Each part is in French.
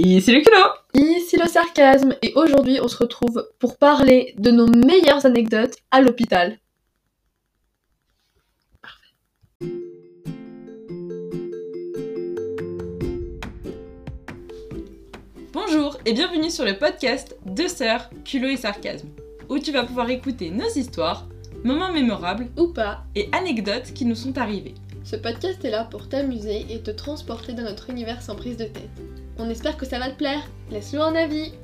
Ici le culot Ici le sarcasme et aujourd'hui on se retrouve pour parler de nos meilleures anecdotes à l'hôpital. Bonjour et bienvenue sur le podcast Deux sœurs, culot et sarcasme, où tu vas pouvoir écouter nos histoires, moments mémorables Ou pas, et anecdotes qui nous sont arrivés. Ce podcast est là pour t'amuser et te transporter dans notre univers sans prise de tête. On espère que ça va te plaire. Laisse-le un avis.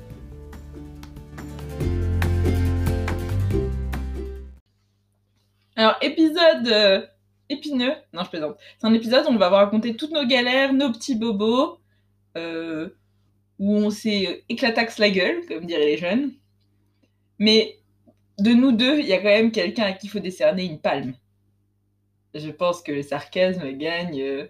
Alors, épisode euh, épineux. Non, je plaisante. C'est un épisode où on va vous raconter toutes nos galères, nos petits bobos, euh, où on s'est éclataxe la gueule, comme diraient les jeunes. Mais de nous deux, il y a quand même quelqu'un à qui il faut décerner une palme. Je pense que le sarcasme gagne. euh,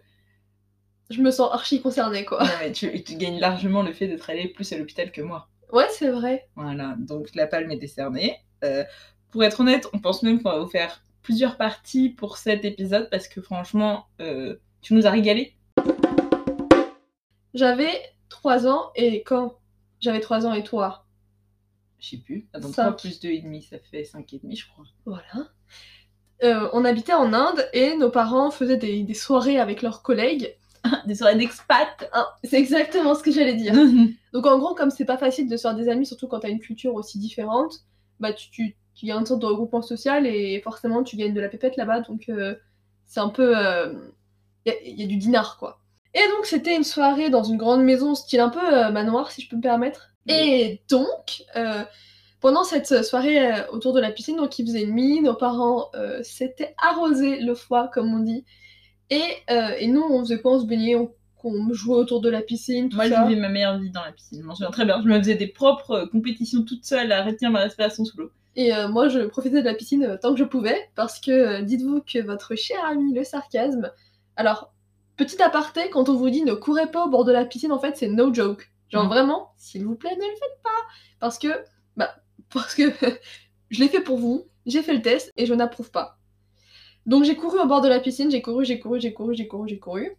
Je me sens archi concernée quoi. Non, mais tu, tu gagnes largement le fait d'être allé plus à l'hôpital que moi. Ouais, c'est vrai. Voilà, donc la palme est décernée. Euh, pour être honnête, on pense même qu'on va vous faire plusieurs parties pour cet épisode parce que franchement, euh, tu nous as régalé. J'avais 3 ans et quand j'avais 3 ans et toi? Je sais plus. Attends, Cinq. 3 plus 2,5, ça fait 5,5 je crois. Voilà. Euh, on habitait en Inde et nos parents faisaient des, des soirées avec leurs collègues. Des soirées d'expat Hein, c'est exactement ce que j'allais dire. Donc en gros, comme c'est pas facile de se faire des amis, surtout quand t'as une culture aussi différente, bah tu, tu, tu y a une sorte de regroupement social et forcément tu gagnes de la pépette là-bas, donc euh, c'est un peu... Il y, a, y a du dinar quoi. Et donc c'était une soirée dans une grande maison, style un peu euh, manoir si je peux me permettre. Et donc, euh, pendant cette soirée euh, autour de la piscine, donc il faisait nuit, nos parents euh, s'étaient arrosés le foie comme on dit. Et, euh, et nous on faisait quoi? On se baignait, on, on jouait autour de la piscine, tout Moi, je vivais ma meilleure vie dans la piscine. Je m'en souviens très bien. Je me faisais des propres compétitions toute seule à retenir ma respiration sous l'eau. Et euh, moi, je profitais de la piscine euh, tant que je pouvais, parce que euh, dites-vous que votre cher ami, le sarcasme. Alors, petit aparté, quand on vous dit ne courez pas au bord de la piscine, en fait, c'est no joke. Genre Mhm. vraiment, s'il vous plaît, ne le faites pas. Parce que, parce que je l'ai fait pour vous, j'ai fait le test et je n'approuve pas. Donc j'ai couru au bord de la piscine, j'ai couru, j'ai couru, j'ai couru, j'ai couru, j'ai couru.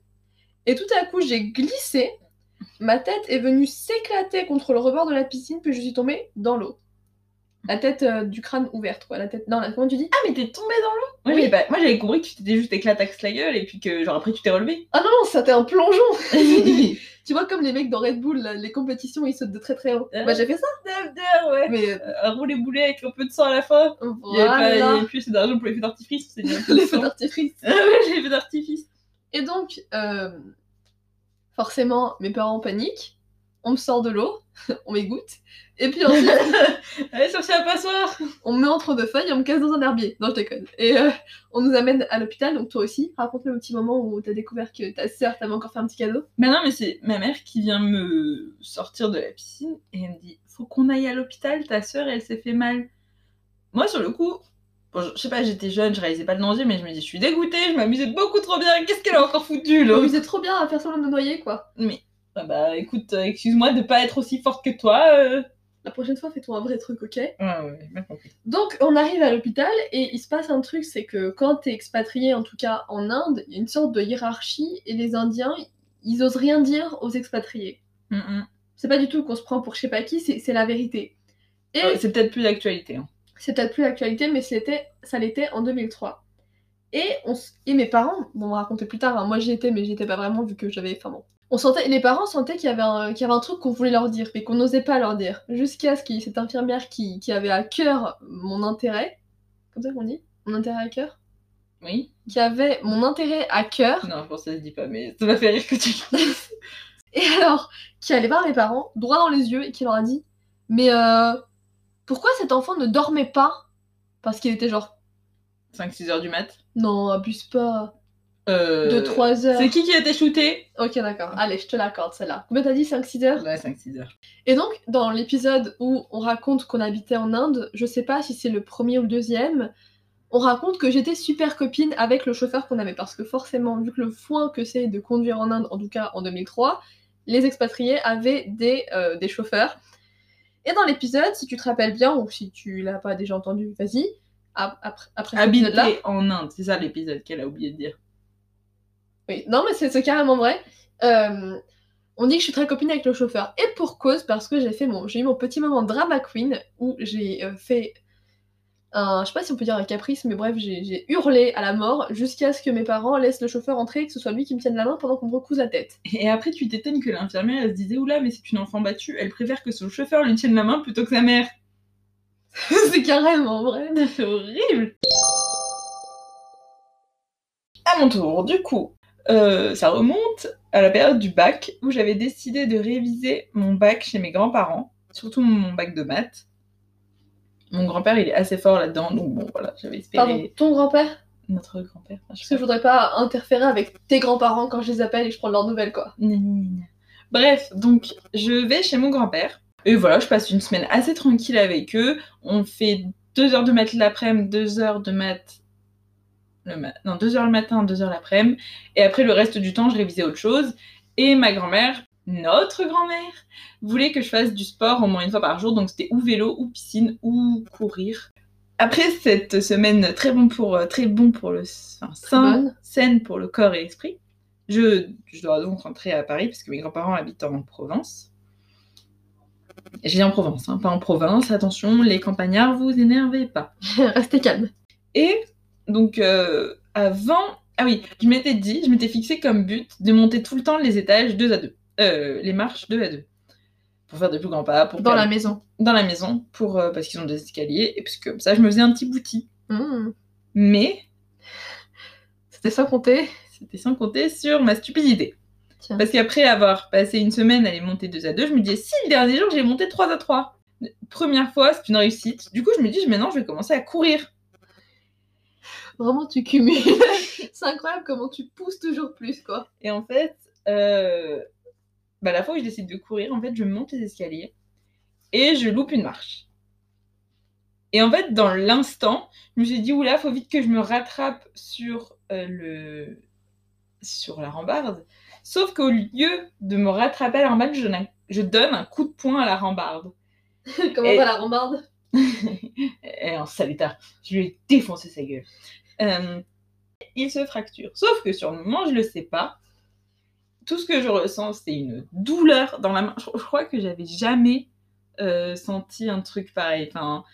Et tout à coup, j'ai glissé. Ma tête est venue s'éclater contre le rebord de la piscine, puis je suis tombée dans l'eau. La tête euh, du crâne ouverte, quoi. La tête. Non, la... comment tu dis? Ah, mais t'es tombée dans l'eau? Moi, Oui. j'avais pas- moi, j'avais compris que tu t'étais juste éclataxe la gueule et puis que, genre, après, tu t'es relevé. Ah non, non, c'était un plongeon Tu vois, comme les mecs dans Red Bull, là, les compétitions, ils sautent de très très haut. Euh. Bah, j'ai fait ça. ouais. Mais euh, Un rouler boulet avec un peu de sang à la fin. Il avait, pas, il y voilà, avait plus assez d'argent pour les feux d'artifice. Les feux d'artifice. Ah les feux d'artifice. Et donc, euh, forcément, mes parents paniquent. On me sort de l'eau, on m'égoutte. Et puis ensuite, Allez, chercher la passoire. on me met entre deux feuilles et on me casse dans un herbier. Non, je déconne. Et euh, on nous amène à l'hôpital, donc toi aussi, raconte-le le petit moment où t'as découvert que ta sœur t'avait encore fait un petit cadeau. Mais non, mais c'est ma mère qui vient me sortir de la piscine et elle me dit Faut qu'on aille à l'hôpital, ta soeur elle s'est fait mal. Moi, sur le coup, bon, je je sais pas, j'étais jeune, je réalisais pas le danger, mais je me dis Je suis dégoûtée, je m'amusais beaucoup trop bien, qu'est-ce qu'elle a encore foutu On là faisait trop bien à faire semblant de noyer, quoi. Mais, ah bah écoute, euh, excuse-moi de pas être aussi forte que toi. euh. La prochaine fois, fais-toi un vrai truc, ok? Ouais, ouais, bien compris. Donc, on arrive à l'hôpital et il se passe un truc, c'est que quand t'es expatrié, en tout cas en Inde, il y a une sorte de hiérarchie et les Indiens, ils osent rien dire aux expatriés. Mm. C'est pas du tout qu'on se prend pour je sais pas qui, c'est la vérité. Et Euh, c'est peut-être plus d'actualité. hein. c'est peut-être plus l'actualité, mais c'était, ça l'était en 2003. Et, on, s- et mes parents, bon, on va raconter plus tard, hein, moi j'y étais, mais j'y étais pas vraiment vu que j'avais. Enfin bon. On sentait, les parents sentaient qu'il y avait un, qu'il y avait un truc qu'on voulait leur dire, mais qu'on n'osait pas leur dire. Jusqu'à ce qu'il y ait cette infirmière qui, qui avait à cœur mon intérêt, comme ça qu'on dit? Mon intérêt à cœur? Oui. Qui avait mon intérêt à cœur, Non, je pense que ça se dit pas, mais ça m'a fait rire que tu et alors, qui allait voir mes parents, droit dans les yeux, et qui leur a dit Mais euh, pourquoi cet enfant ne dormait pas? Parce qu'il était genre, 5-6 heures du mat? non, abuse pas. Euh, De 3 heures. C'est qui qui a été shooté Ok, d'accord. Allez, je te l'accorde, celle-là. Combien t'as dit 5-6 heures Ouais, 5-6 heures. Et donc, dans l'épisode où on raconte qu'on habitait en Inde, je sais pas si c'est le premier ou le deuxième, on raconte que j'étais super copine avec le chauffeur qu'on avait. Parce que forcément, vu que le foin que c'est de conduire en Inde, en tout cas en 2003, les expatriés avaient des, euh, des chauffeurs. Et dans l'épisode, si tu te rappelles bien, ou si tu l'as pas déjà entendu, vas-y, ap- après, après. Habité en Inde, c'est ça l'épisode qu'elle a oublié de dire. Oui, non, mais c'est carrément vrai. Euh, On dit que je suis très copine avec le chauffeur. Et pour cause, parce que j'ai fait mon, j'ai eu mon petit moment drama queen où j'ai euh, fait un, je sais pas si on peut dire un caprice, mais bref, j'ai, j'ai hurlé à la mort jusqu'à ce que mes parents laissent le chauffeur entrer et que ce soit lui qui me tienne la main pendant qu'on me recouse la tête. Et après, tu t'étonnes que l'infirmière, elle se disait Oula, mais c'est une enfant battue, elle préfère que son chauffeur lui tienne la main plutôt que sa mère. c'est carrément vrai. C'est horrible. À mon tour, du coup, euh, ça remonte à la période du bac où j'avais décidé de réviser mon bac chez mes grands-parents, surtout mon bac de maths. Mon grand-père, il est assez fort là-dedans, donc bon, voilà, j'avais espéré. Pardon, ton grand-père? Notre grand-père. enfin, Parce que je voudrais pas interférer avec tes grands-parents quand je les appelle et je prends leurs nouvelles, quoi. Bref, donc je vais chez mon grand-père. Et voilà, je passe une semaine assez tranquille avec eux. On fait deux heures de maths l'après-midi, deux heures de maths. Le ma- Non, deux heures le matin, deux heures l'après-midi. Et après, le reste du temps, je révisais autre chose. Et ma grand-mère, notre grand-mère, voulait que je fasse du sport au moins une fois par jour. Donc c'était ou vélo, ou piscine, ou courir. Après cette semaine très bon pour, euh, très bon pour le enfin, sain, saine pour le corps et l'esprit, je, je dois donc rentrer à Paris parce que mes grands-parents habitent en Provence. Je dis en Provence, hein, pas en province. Attention, les campagnards, vous énervez pas. Restez calme. Et donc, euh, avant. Ah oui, je m'étais dit, je m'étais fixé comme but de monter tout le temps les étages deux à deux. Euh, les marches deux à deux. Pour faire des plus grands pas. Pour Dans faire- la maison. dans la maison, pour, euh, parce qu'ils ont des escaliers. Et parce que comme ça, je me faisais un petit bouti. Mmh. Mais C'était sans compter. c'était sans compter sur ma stupidité. Tiens. Parce qu'après avoir passé une semaine à les monter deux à deux, je me disais, si le dernier jour, j'ai monté 3 à 3. Première fois, c'est une réussite. Du coup, je me dis, maintenant, je vais commencer à courir. Vraiment, tu cumules. C'est incroyable comment tu pousses toujours plus, quoi. Et en fait, euh, bah, la fois où je décide de courir, en fait, je monte les escaliers et je loupe une marche. Et en fait, dans l'instant, je me suis dit, oula, faut vite que je me rattrape sur, euh, le... sur la rambarde. Sauf qu'au lieu de me rattraper à la rambarde, je donne un, je donne un coup de poing à la rambarde. comment Et- va la rambarde? Et en je lui ai défoncé sa gueule. Euh, il se fracture. Sauf que sur le moment, je le sais pas. Tout ce que je ressens, c'est une douleur dans la main. Je, crois que j'avais jamais euh, senti un truc pareil. Enfin,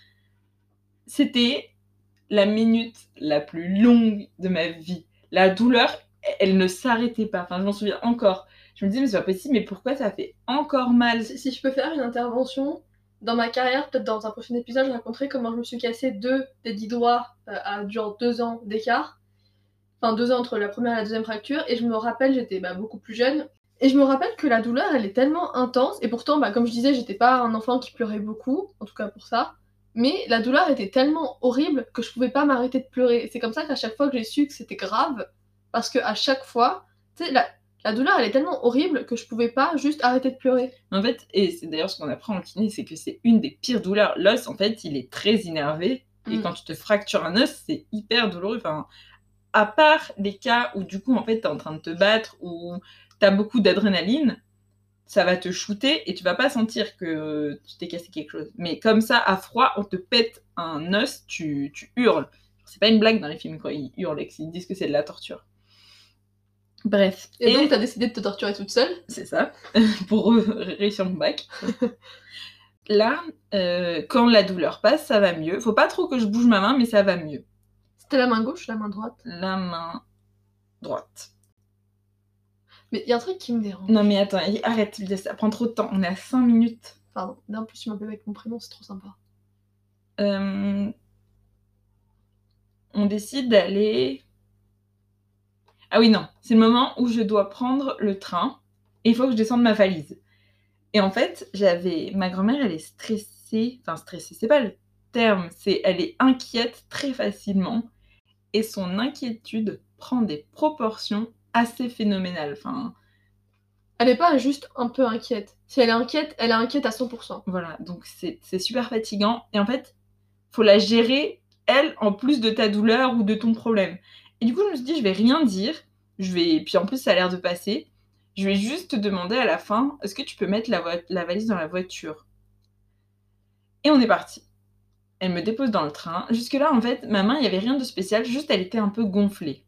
c'était la minute la plus longue de ma vie. La douleur, elle ne s'arrêtait pas. Enfin, je m'en souviens encore. Je me disais, mais c'est pas possible, mais pourquoi ça fait encore mal? Si je peux faire une intervention, dans ma carrière, peut-être dans un prochain épisode, je raconterai comment je me suis cassé deux des dix doigts euh, à genre deux ans d'écart. Enfin, deux ans entre la première et la deuxième fracture. Et je me rappelle, j'étais bah, beaucoup plus jeune. Et je me rappelle que la douleur, elle est tellement intense. Et pourtant, bah, comme je disais, j'étais pas un enfant qui pleurait beaucoup, en tout cas pour ça. Mais la douleur était tellement horrible que je pouvais pas m'arrêter de pleurer. Et c'est comme ça qu'à chaque fois que j'ai su que c'était grave, parce que à chaque fois, tu sais, la, la douleur, elle est tellement horrible que je pouvais pas juste arrêter de pleurer. En fait, et c'est d'ailleurs ce qu'on apprend en kiné, c'est que c'est une des pires douleurs. L'os, en fait, il est très innervé. Et Mm. quand tu te fractures un os, c'est hyper douloureux. Enfin, à part les cas où, du coup, en fait, t'es en train de te battre ou t'as beaucoup d'adrénaline, ça va te shooter et tu vas pas sentir que tu t'es cassé quelque chose. Mais comme ça, à froid, on te pète un os, tu, tu hurles. C'est pas une blague dans les films, quoi. Ils hurlent et qu'ils disent que c'est de la torture. Bref. Et, donc, t'as décidé de te torturer toute seule. C'est ça, pour réussir mon bac. Là, euh, quand la douleur passe, ça va mieux. Faut pas trop que je bouge ma main, mais ça va mieux. C'était la main gauche, la main droite? La main droite. Mais il y a un truc qui me dérange. Non mais attends, arrête, ça prend trop de temps. On est à 5 minutes. Pardon. En plus, tu m'appelles avec mon prénom, c'est trop sympa. Euh, On décide d'aller... Ah oui, non. C'est le moment où je dois prendre le train et il faut que je descende ma valise. Et en fait, j'avais... Ma grand-mère, elle est stressée. Enfin, stressée, c'est pas le terme. C'est... Elle est inquiète très facilement. Et son inquiétude prend des proportions assez phénoménales. Enfin, Elle est pas juste un peu inquiète. Si elle est inquiète, elle est inquiète à 100%. Voilà, donc c'est c'est super fatigant. Et en fait, faut la gérer, elle, en plus de ta douleur ou de ton problème. Et du coup, je me suis dit, je vais rien dire. Je vais... Puis en plus, ça a l'air de passer. Je vais juste te demander à la fin, est-ce que tu peux mettre la, valise dans la voiture? Et on est parti. Elle me dépose dans le train. Jusque-là, en fait, ma main, il n'y avait rien de spécial, juste elle était un peu gonflée.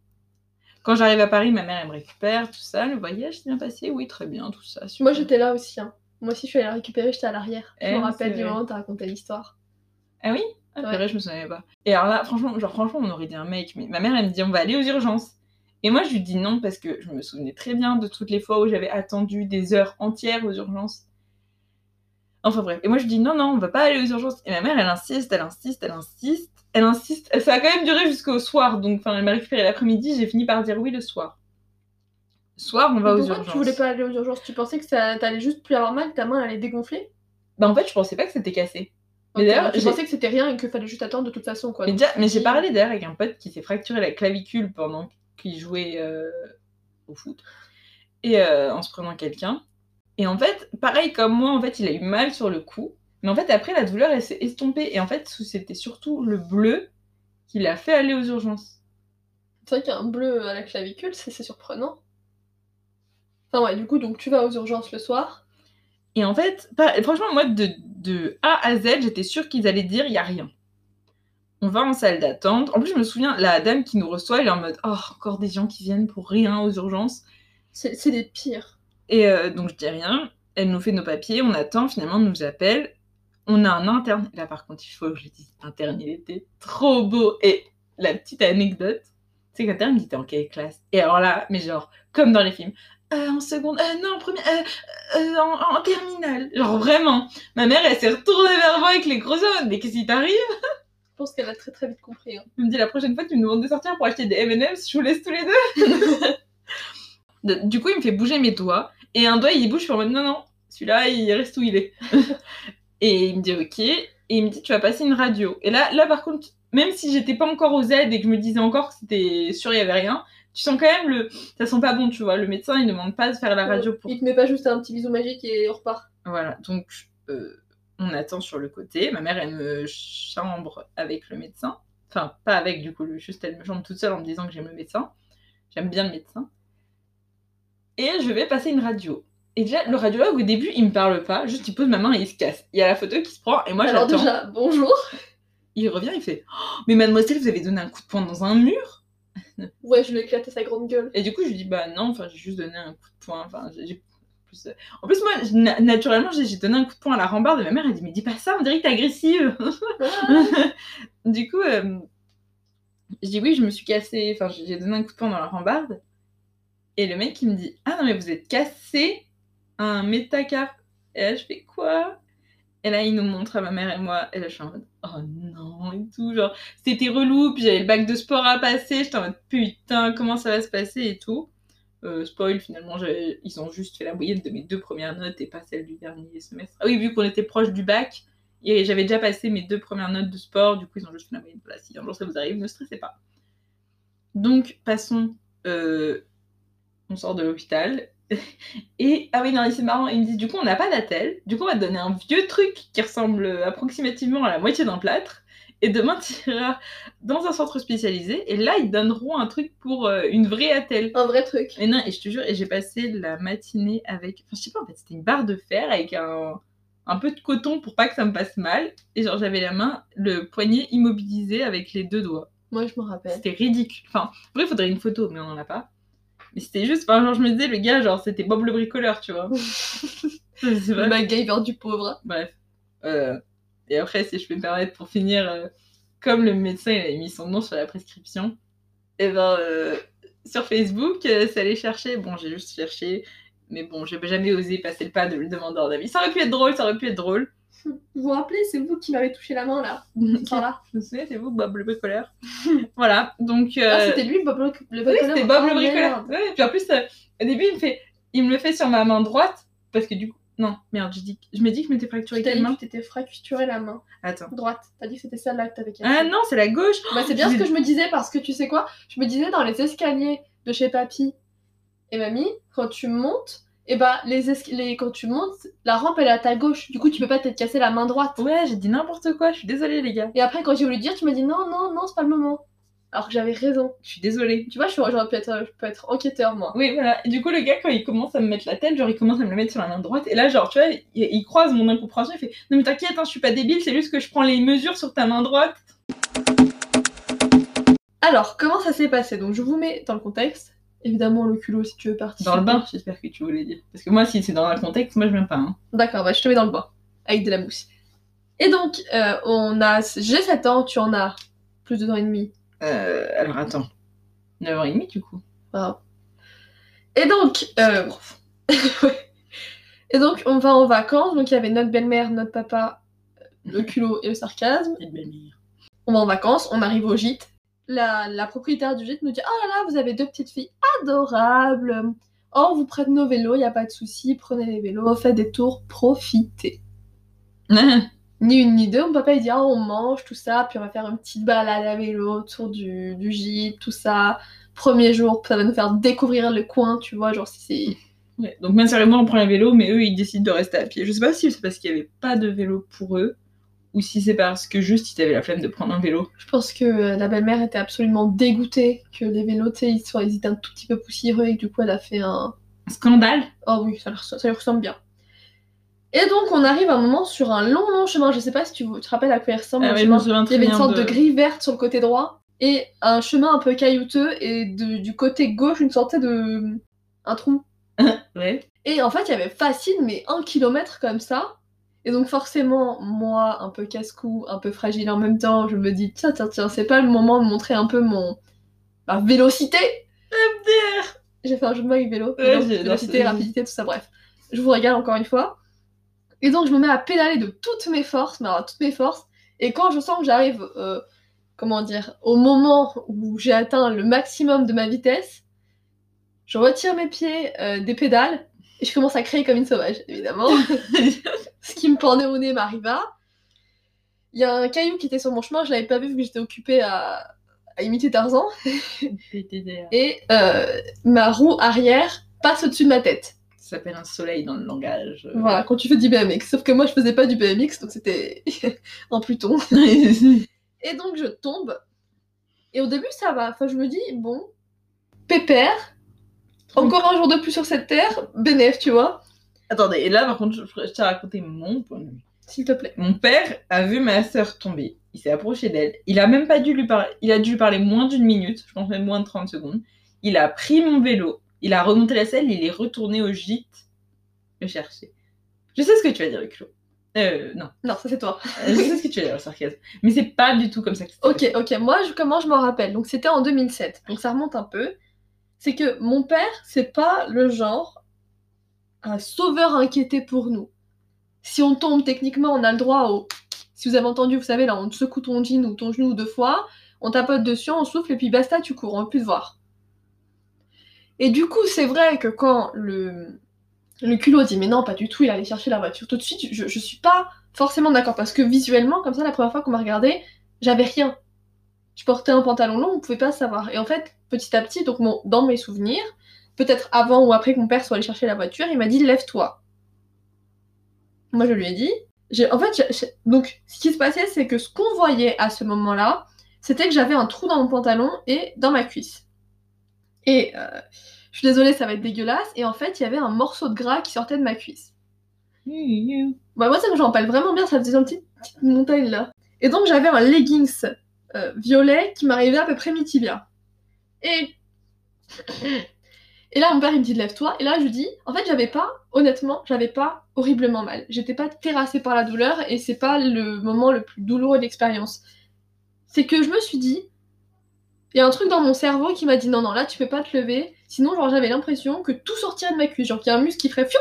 Quand j'arrive à Paris, ma mère, elle me récupère, tout ça. Le voyage s'est bien passé, oui, très bien, tout ça. super. Moi, j'étais là aussi. hein. Moi aussi, je suis allée la récupérer, j'étais à l'arrière. Je Eh, me rappelle du moment où t'as raconté l'histoire. Ah oui? Ah, Ouais. purée, je me souvenais pas. Et alors là, franchement, genre, franchement, on aurait dit un mec, mais ma mère, elle me dit, on va aller aux urgences. Et moi, je lui dis non parce que je me souvenais très bien de toutes les fois où j'avais attendu des heures entières aux urgences. Enfin bref. Et moi, je lui dis non, non, on va pas aller aux urgences. Et ma mère, elle insiste, elle insiste, elle insiste, elle insiste. Ça a quand même duré jusqu'au soir. Donc, enfin, elle m'a récupéré l'après-midi, j'ai fini par dire oui le soir. Soir, on va Mais aux Pourquoi urgences. tu voulais pas aller aux urgences? Tu pensais que ça t'allait juste plus avoir mal, que ta main allait dégonfler? Bah, en fait, je pensais pas que c'était cassé. Mais d'ailleurs, j'ai- pensais que c'était rien et qu'il fallait juste attendre de toute façon, quoi. Mais, déjà- mais j'ai parlé d'ailleurs avec un pote qui s'est fracturé la clavicule pendant qu'il jouait euh, au foot et euh, en se prenant quelqu'un. Et en fait, pareil comme moi, en fait, il a eu mal sur le cou. Mais en fait, après, la douleur, elle s'est estompée. Et en fait, c'était surtout le bleu qui l'a fait aller aux urgences. C'est vrai qu'il y a un bleu à la clavicule, c'est c'est surprenant. Enfin ouais, du coup, donc tu vas aux urgences le soir. Et en fait, pas- franchement, moi, de, de A à Z, j'étais sûre qu'ils allaient dire il y a rien. On va en salle d'attente. En plus, je me souviens, la dame qui nous reçoit, elle est en mode Oh, encore des gens qui viennent pour rien aux urgences. C'est des pires. Et euh, donc je dis rien, elle nous fait nos papiers, on attend, finalement elle nous appelle. On a un interne, là par contre il faut que je dise, l'interne il était trop beau. Et la petite anecdote, c'est que l'interne il était en quelle classe? Et alors là, mais genre, comme dans les films, Euh, en seconde, euh, non, en première, euh, en, en terminale. Genre vraiment, ma mère elle s'est retournée vers moi avec les gros yeux, mais qu'est-ce qui t'arrive? Je pense qu'elle a très très vite compris. hein. Elle me dit la prochaine fois tu me demandes de sortir pour acheter des M&M's, je vous laisse tous les deux. De- du coup il me fait bouger mes doigts et un doigt il bouge, je suis en mode non non, celui-là il reste où il est. et il me dit ok et il me dit tu vas passer une radio. Et là là par contre même si j'étais pas encore aux aides et que je me disais encore que c'était sûr il y avait rien, tu sens quand même le ça sent pas bon tu vois. Le médecin il demande pas de faire la radio pour Il te met pas juste un petit bisou magique et on repart. voilà, donc euh, on attend sur le côté. Ma mère, elle me chambre avec le médecin. Enfin, pas avec, du coup, juste elle me chambre toute seule en me disant que j'aime le médecin. J'aime bien le médecin. Et je vais passer une radio. Et déjà, le radiologue, au début, il me parle pas, juste il pose ma main et il se casse. Il y a la photo qui se prend, et moi Alors j'attends. déjà, bonjour. Il revient, il fait Oh, Mais mademoiselle, vous avez donné un coup de poing dans un mur? Ouais, je lui ai sa grande gueule. Et du coup, je lui dis Bah non, enfin, j'ai juste donné un coup de poing. Enfin, euh, En plus, moi, naturellement, j'ai j'ai donné un coup de poing à la rambarde et ma mère, elle dit Mais dis pas ça, on dirait que t'es agressive. du coup, euh, je dis Oui, je me suis cassée. Enfin, j'ai donné un coup de poing dans la rambarde. Et le mec, il me dit Ah non, mais vous êtes cassé un métacarpe. Et là, je fais Quoi? Et là, il nous montre à ma mère et moi. Et là, je suis en mode Oh non, et tout. Genre, c'était relou. Puis j'avais le bac de sport à passer. J'étais en mode Putain, comment ça va se passer et tout. Euh, spoil, finalement, ils ont juste fait la moyenne de mes deux premières notes et pas celle du dernier semestre. Ah oui, vu qu'on était proche du bac, et j'avais déjà passé mes deux premières notes de sport, du coup, ils ont juste fait la moyenne. Voilà, si un jour ça vous arrive, ne stressez pas. Donc, passons. euh, on sort de l'hôpital. Et, ah oui, non, c'est marrant, il me dit, du coup, on n'a pas d'attel. Du coup, on va te donner un vieux truc qui ressemble approximativement à la moitié d'un plâtre. Et demain, tu iras dans un centre spécialisé. Et là, ils donneront un truc pour euh, une vraie attelle. Un vrai truc. Et non, et je te jure, et j'ai passé la matinée avec. Enfin, je sais pas, en fait, c'était une barre de fer avec un, un peu de coton pour pas que ça me passe mal. Et genre, j'avais la main, le poignet immobilisé avec les deux doigts. Moi, je me rappelle. C'était ridicule. Enfin, en vrai, il faudrait une photo, mais on en a pas. Mais c'était juste, enfin, genre, je me disais, le gars, genre, c'était Bob le bricoleur, tu vois. Le MacGyver du pauvre. Bref. Euh, et après, si je peux me permettre, pour finir, euh, comme le médecin il avait mis son nom sur la prescription, et ben euh, sur Facebook, ça allait chercher. Bon, j'ai juste cherché, mais bon, j'ai jamais osé passer le pas de le demandeur d'avis. Ça aurait pu être drôle, ça aurait pu être drôle. Vous vous rappelez, c'est vous qui m'avez touché la main là. Par là. Je me souviens, c'est vous, Bob le bricoleur. voilà, donc. euh, Ah, c'était lui, Bob le, le oui, bricoleur. c'était Bob Oh, le bricoleur. merde. Ouais, puis en plus, euh, au début, il me, fait, il me le fait sur ma main droite, parce que du coup. Non, merde, je, dis... je me dis que je m'étais fracturé quelle main que tu t'étais fracturé la main Attends. droite. T'as dit que c'était celle-là que t'avais cassée. Ah non, c'est la gauche. Bah, c'est bien ce que je me disais parce que tu sais quoi? Je me disais dans les escaliers de chez papy et mamie, quand tu montes, et bah les, esca- les quand tu montes, la rampe elle est à ta gauche. Du coup, tu peux pas t'être cassé la main droite. Ouais, j'ai dit n'importe quoi, je suis désolée, les gars. Et après, quand j'ai voulu dire, tu m'as dit non, non, non, c'est pas le moment. Alors que j'avais raison. Je suis désolée. Tu vois, je suis- j'aurais pu être, je peux être enquêteur moi. Oui, voilà. Et du coup, le gars, quand il commence à me mettre la tête, genre, il commence à me le mettre sur la main droite. Et là, genre, tu vois, il, il croise mon incompréhension. Il fait Non, mais t'inquiète, hein, je suis pas débile, c'est juste que je prends les mesures sur ta main droite. Alors, comment ça s'est passé? Donc, je vous mets dans le contexte. Évidemment le culot si tu veux participer. Dans le bain, j'espère que tu voulais dire. Parce que moi, si c'est dans un contexte, moi je viens pas. Hein. D'accord, bah je te mets dans le bain avec de la mousse. Et donc, euh, on a. J'ai 7 ans, tu en as plus de 2 ans et demi. Euh, alors attends. 9 ans et demi du coup. Wow. Et donc. Euh... Et donc, on va en vacances. Donc, il y avait notre belle-mère, notre papa, le culot et le sarcasme. Et de belle-mère. On va en vacances, on arrive au gîte. La, la propriétaire du gîte nous dit Oh là là, vous avez deux petites filles adorables. Oh, on vous prête nos vélos, il n'y a pas de souci. Prenez les vélos, faites des tours, profitez. Ni une ni deux, mon papa il dit Ah, on mange, tout ça, puis on va faire une petite balade à vélo autour du, du gîte, tout ça. Premier jour, ça va nous faire découvrir le coin, tu vois, genre si c'est. Ouais, donc même sérieusement, on prend les vélos, mais eux, ils décident de rester à pied. Je sais pas si c'est parce qu'il y avait pas de vélo pour eux, ou si c'est parce que juste ils avaient la flemme de prendre un vélo. Je pense que euh, la belle-mère était absolument dégoûtée que les vélos, tu sais, ils, soient- ils étaient un tout petit peu poussiéreux et que du coup elle a fait un. Scandale Oh oui, ça, lui ressemble bien. Et donc on arrive à un moment sur un long long chemin, je sais pas si tu tu te rappelles à quoi il ressemble Ah ouais, Il y avait une sorte de... de- grille verte sur le côté droit et un chemin un peu caillouteux et de- du côté gauche une sorte de un trou. Ouais. Et en fait il y avait facile mais un kilomètre comme ça. Et donc forcément moi un peu casse-cou, un peu fragile en même temps, je me dis tiens tiens tiens c'est pas le moment de montrer un peu mon ma vélocité. MDR J'ai fait un jeu de mots avec vélo, Ouais, vélocité, rapidité, tout ça, bref. Je vous régale encore une fois. Et donc je me mets à pédaler de toutes mes forces, mais alors toutes mes forces. Et quand je sens que j'arrive, euh, comment dire, au moment où j'ai atteint le maximum de ma vitesse, je retire mes pieds euh, des pédales je commence à crier comme une sauvage, évidemment. Ce qui me pendait au nez m'arriva. Il y a un caillou qui était sur mon chemin, je l'avais pas vu vu que j'étais occupée à, à imiter Tarzan. Et euh, ma roue arrière passe au-dessus de ma tête. Ça s'appelle un soleil dans le langage. euh. Voilà, quand tu fais du BMX. Sauf que moi, je faisais pas du BMX, donc c'était un pluton. Et donc, je tombe. Et au début, ça va. Enfin, je me dis, bon, pépère. Encore un jour de plus sur cette terre, bénéf, tu vois. Attendez, et là par contre, je, je t'ai raconté mon point de vue. S'il te plaît. Mon père a vu ma sœur tomber. Il s'est approché d'elle. Il a même pas dû lui parler. Il a dû lui parler moins d'une minute, je pense même moins de 30 secondes. Il a pris mon vélo. Il a remonté la selle. Il est retourné au gîte le chercher. Je sais ce que tu vas dire, Clo. Euh, non. Non, ça c'est toi. Euh, Je sais ce que tu vas dire, le sarcasme. Mais c'est pas du tout comme ça que. Ok, ok. Moi, je, comment je m'en rappelle? Donc, c'était en 2007. Donc, ça remonte un peu. C'est que mon père, c'est pas le genre un sauveur inquiété pour nous. Si on tombe, techniquement, on a le droit au. Si vous avez entendu, vous savez, là, on secoue ton jean ou ton genou deux fois, on tapote dessus, on souffle et puis basta, tu cours, on veut plus te voir. Et du coup, c'est vrai que quand le, le culot dit mais non, pas du tout, il allait chercher la voiture tout de suite, je, je suis pas forcément d'accord parce que visuellement, comme ça, la première fois qu'on m'a regardé, j'avais rien. Je portais un pantalon long, on pouvait pas savoir. Et en fait, petit à petit, donc mon- dans mes souvenirs, peut-être avant ou après que mon père soit allé chercher la voiture, il m'a dit lève-toi. Moi, je lui ai dit. j'ai- En fait, donc ce qui se passait, c'est que ce qu'on voyait à ce moment-là, c'était que j'avais un trou dans mon pantalon et dans ma cuisse. Et euh, je suis désolée, ça va être dégueulasse. Et en fait, il y avait un morceau de gras qui sortait de ma cuisse. Bah, moi, ça me j'en parle vraiment bien, ça faisait une petite, petite montagne là. Et donc, j'avais un leggings euh, violet qui m'arrivait à peu près mi-tibia. Et. Et là, mon père, il me dit lève-toi. Et là, je lui dis en fait, j'avais pas, honnêtement, j'avais pas horriblement mal. J'étais pas terrassée par la douleur et c'est pas le moment le plus douloureux de l'expérience. C'est que je me suis dit il y a un truc dans mon cerveau qui m'a dit non, non, là, tu peux pas te lever. Sinon, genre, j'avais l'impression que tout sortirait de ma cuisse. Genre, qu'il y a un muscle qui ferait fioup.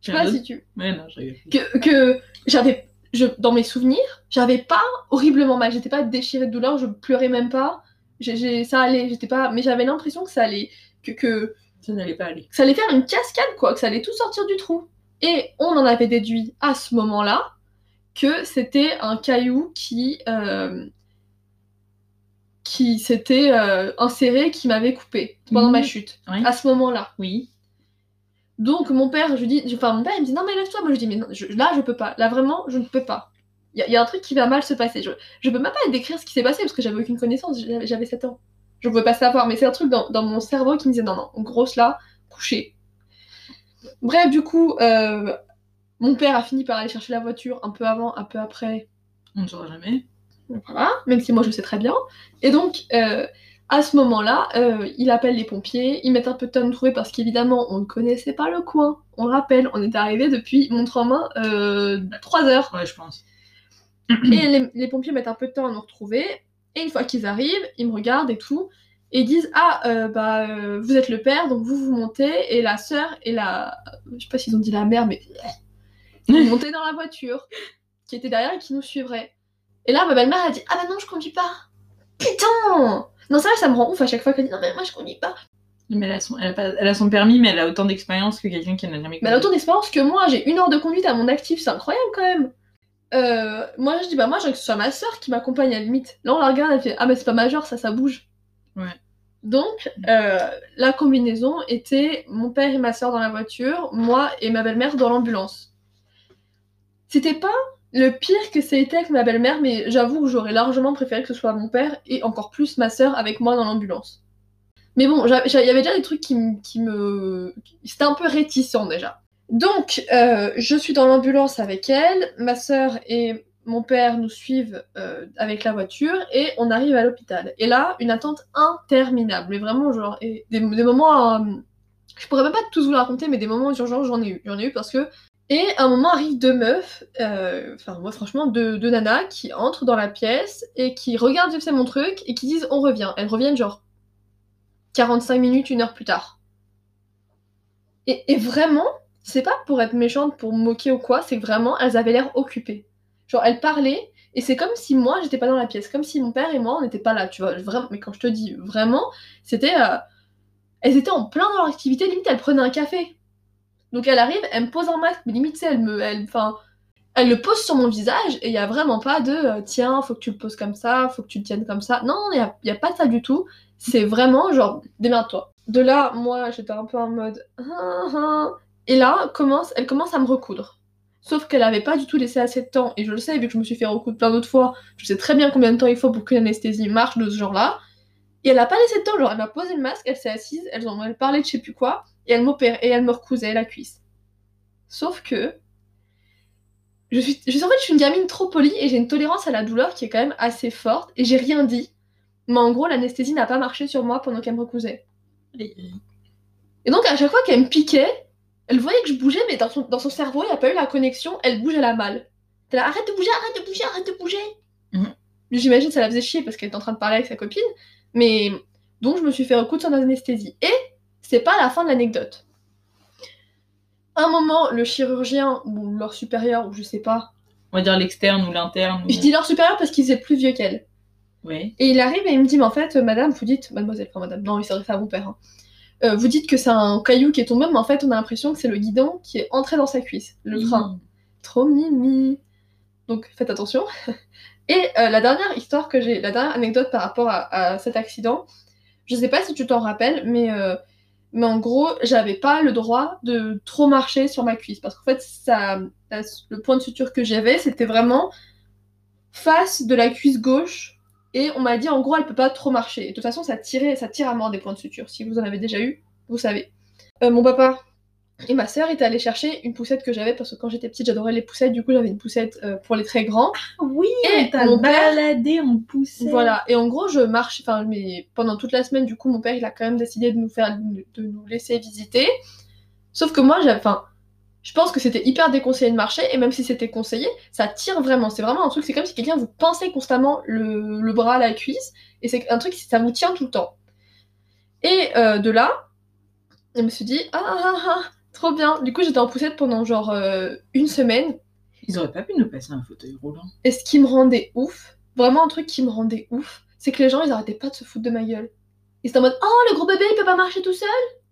Je sais pas si tu Ouais, non, que, que j'avais je, dans mes souvenirs j'avais pas horriblement mal j'étais pas déchirée de douleur je pleurais même pas ça allait j'étais pas mais j'avais l'impression que ça allait que, que, Ça n'allait pas aller. que ça allait faire une cascade quoi que ça allait tout sortir du trou et on en avait déduit à ce moment là que c'était un caillou qui euh, qui s'était euh, inséré qui m'avait coupé pendant Mhm. ma chute Oui. à ce moment là Oui. Donc mon père, je lui dis, enfin mon père il me dit non mais lève-toi, moi je dis mais non, je- là je peux pas, là vraiment je ne peux pas. Il y, a- il y a un truc qui va mal se passer. Je, je peux même pas décrire ce qui s'est passé parce que j'avais aucune connaissance, j'avais j'avais 7 ans. Je pouvais pas savoir, mais c'est un truc dans, dans mon cerveau qui me disait non non, grosse là, couché. Bref du coup, euh, mon père a fini par aller chercher la voiture un peu avant, un peu après, On ne saura jamais. voilà, même si moi je sais très bien. Et donc, euh, À ce moment-là, euh, il appelle les pompiers, ils mettent un peu de temps à nous trouver parce qu'évidemment, on ne connaissait pas le coin. On le rappelle, on est arrivé depuis montre en main euh, 3 heures. Ouais, je pense. Et les, les pompiers mettent un peu de temps à nous retrouver. Et une fois qu'ils arrivent, ils me regardent et tout. Et ils disent Ah, euh, bah, euh, vous êtes le père, donc vous vous montez. Et la sœur et la. Je sais pas s'ils ont dit la mère, mais. Vous montez dans la voiture qui était derrière et qui nous suivrait. Et là, ma belle-mère a dit Ah, bah non, je conduis pas. Putain Non, ça, ça me rend ouf à chaque fois qu'elle dit Non, mais moi, je conduis pas. Mais elle a, son, elle, a pas- elle a son permis, mais elle a autant d'expérience que quelqu'un qui n'a jamais Mais elle a autant d'expérience que moi, j'ai une heure de conduite à mon actif, c'est incroyable quand même. Euh, moi je dis bah moi je veux que ce soit ma soeur qui m'accompagne à la limite. Là on la regarde, elle fait ah mais c'est pas majeur, ça ça bouge. Ouais. Donc euh, la combinaison était mon père et ma soeur dans la voiture, moi et ma belle-mère dans l'ambulance. C'était pas le pire que ça été avec ma belle-mère, mais j'avoue que j'aurais largement préféré que ce soit mon père et encore plus ma soeur avec moi dans l'ambulance. Mais bon, il y avait déjà des trucs qui, qui me... C'était un peu réticent déjà. Donc, euh, je suis dans l'ambulance avec elle, ma sœur et mon père nous suivent euh, avec la voiture et on arrive à l'hôpital. Et là, une attente interminable, mais vraiment genre des, des moments, euh, je pourrais même pas tous vous le raconter, mais des moments d'urgence j'en ai eu, j'en ai eu parce que et à un moment arrivent deux meufs, euh, enfin moi franchement deux, deux nanas qui entrent dans la pièce et qui regardent vite fait mon truc et qui disent on revient. Elles reviennent genre 45 minutes, une heure plus tard. Et, vraiment, c'est pas pour être méchante, pour moquer ou quoi, c'est vraiment, elles avaient l'air occupées. Genre, elles parlaient, et c'est comme si moi, j'étais pas dans la pièce, comme si mon père et moi, on n'était pas là, tu vois. Vraiment, mais quand je te dis vraiment, c'était. euh, Elles étaient en plein dans leur activité, limite, elles prenaient un café. Donc elle arrive, elle me pose un masque, mais limite, elle me. Elle, elle le pose sur mon visage, et il y a vraiment pas de euh, tiens, faut que tu le poses comme ça, faut que tu le tiennes comme ça. Non, il y a, pas ça du tout. C'est vraiment genre, démerde-toi. De là, moi, j'étais un peu en mode. Ah, ah. Et là, commence, elle commence à me recoudre. Sauf qu'elle avait pas du tout laissé assez de temps, et je le sais, vu que je me suis fait recoudre plein d'autres fois, je sais très bien combien de temps il faut pour qu'une anesthésie marche de ce genre-là. Et elle a pas laissé de temps, genre elle m'a posé le masque, elle s'est assise, elles ont elle parlait de je sais plus quoi, et elle m'opère, et elle me recousait la cuisse. Sauf que. Je suis, je en fait, je suis une gamine trop polie et j'ai une tolérance à la douleur qui est quand même assez forte, et j'ai rien dit. Mais en gros, l'anesthésie n'a pas marché sur moi pendant qu'elle me recousait. Et donc, à chaque fois qu'elle me piquait, elle voyait que je bougeais, mais dans son, dans son cerveau, il n'y a pas eu la connexion, elle bouge, elle a mal. T'es là, arrête de bouger, arrête de bouger, arrête de bouger. Mhm. J'imagine que ça la faisait chier parce qu'elle était en train de parler avec sa copine, mais donc je me suis fait recoudre sans anesthésie. Et c'est pas la fin de l'anecdote. Un moment, le chirurgien ou leur supérieur, ou je sais pas, On va dire l'externe ou l'interne. ou- je dis leur supérieur parce qu'ils étaient plus vieux qu'elle. Ouais. Et il arrive et il me dit, mais en fait, euh, madame, vous dites, mademoiselle, pas madame, non, il s'adresse à mon père. hein. Euh, vous dites que c'est un caillou qui est tombé, mais en fait, on a l'impression que c'est le guidon qui est entré dans sa cuisse, le train. Trop mimi. Donc, faites attention. Et euh, la dernière histoire que j'ai, la dernière anecdote par rapport à, à cet accident, je sais pas si tu t'en rappelles, mais, euh, mais en gros, j'avais pas le droit de trop marcher sur ma cuisse. Parce qu'en fait, ça, le point de suture que j'avais, c'était vraiment face de la cuisse gauche. Et on m'a dit, en gros, elle peut pas trop marcher. Et de toute façon, ça, tirait, ça tire à mort des points de suture. Si vous en avez déjà eu, vous savez. Euh, mon papa et ma sœur étaient allés chercher une poussette que j'avais parce que quand j'étais petite, j'adorais les poussettes. Du coup, j'avais une poussette euh, pour les très grands. Oui, Et t'as mon père- baladé en poussée. Voilà, et en gros, je marche, enfin, mais pendant toute la semaine, du coup, mon père, il a quand même décidé de nous faire, de nous laisser visiter. Sauf que moi, j'avais, enfin, je pense que c'était hyper déconseillé de marcher, et même si c'était conseillé, ça tire vraiment. C'est vraiment un truc, c'est comme si quelqu'un vous pensait constamment le, le bras à la cuisse, et c'est un truc, ça vous tient tout le temps. Et euh, de là, je me suis dit, ah, ah, ah, trop bien. Du coup, j'étais en poussette pendant genre euh, une semaine, Ils auraient pas pu nous passer un fauteuil roulant. et ce qui me rendait ouf, vraiment un truc qui me rendait ouf, c'est que les gens ils arrêtaient pas de se foutre de ma gueule. Ils étaient en mode Oh le gros bébé il peut pas marcher tout seul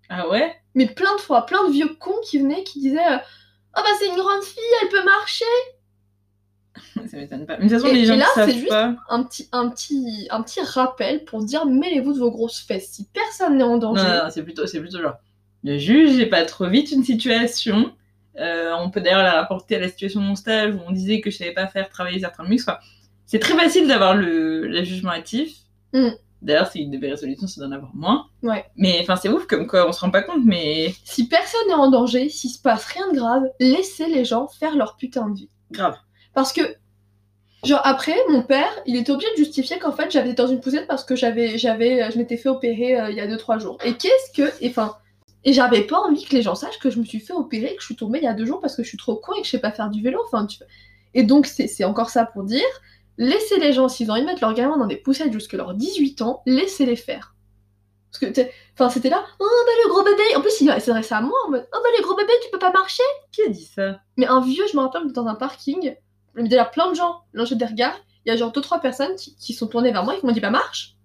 Ah ouais? Mais plein de fois, plein de vieux cons qui venaient qui disaient euh, Oh bah c'est une grande fille, elle peut marcher Ça m'étonne pas. Mais de toute façon, Et- les gens et là, c'est juste- pas. un petit, un, petit, un petit rappel pour dire mêlez-vous de vos grosses fesses. Si personne n'est en danger, non, non, c'est plutôt, c'est plutôt genre. Ne jugez pas trop vite une situation. Euh, on peut d'ailleurs la rapporter à la situation de mon stage où on disait que je savais pas faire travailler certains muscles. Enfin, c'est très facile d'avoir le, le jugement actif. Mm. D'ailleurs, c'est une des résolutions, c'est d'en avoir moins. Ouais. Mais enfin, c'est ouf comme quoi on se rend pas compte, mais si personne n'est en danger, s'il se passe rien de grave, laissez les gens faire leur putain de vie. grave. Parce que Genre après, mon père, il était obligé de justifier qu'en fait j'avais été dans une poussette parce que j'avais, j'avais, je m'étais fait opérer euh, il y a 2-3 jours. Et qu'est-ce que, enfin, et j'avais pas envie que les gens sachent que je me suis fait opérer, que je suis tombée il y a deux jours parce que je suis trop con et que je sais pas faire du vélo. Enfin. Et donc c'est, encore ça pour dire, laissez les gens s'ils ont envie de mettre leurs gamins dans des poussettes jusqu'à leurs 18 ans, laissez-les faire. Parce que, enfin, c'était là, oh bah le gros bébé. En plus, il s'adressait à moi en mode, oh bah le gros bébé, tu peux pas marcher. Qui a dit ça? Mais un vieux, je me rappelle, dans un parking, il y a plein de gens, l'enjeu des regards, il y a genre 2-3 personnes qui, qui, sont tournées vers moi et qui m'ont dit, bah marche.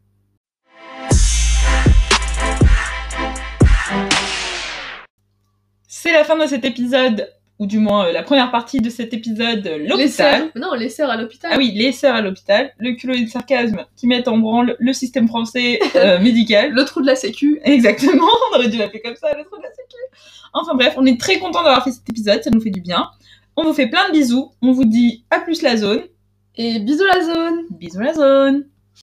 C'est la fin de cet épisode ou du moins euh, la première partie de cet épisode, euh, l'hôpital. Non, les sœurs à l'hôpital. Ah oui, les sœurs à l'hôpital, le culot et le sarcasme qui mettent en branle le système français euh, médical. le trou de la sécu. Exactement, on aurait dû l'appeler comme ça, le trou de la sécu. Enfin bref, on est très content d'avoir fait cet épisode, ça nous fait du bien. On vous fait plein de bisous, on vous dit à plus la zone. Et bisous la zone Bisous la zone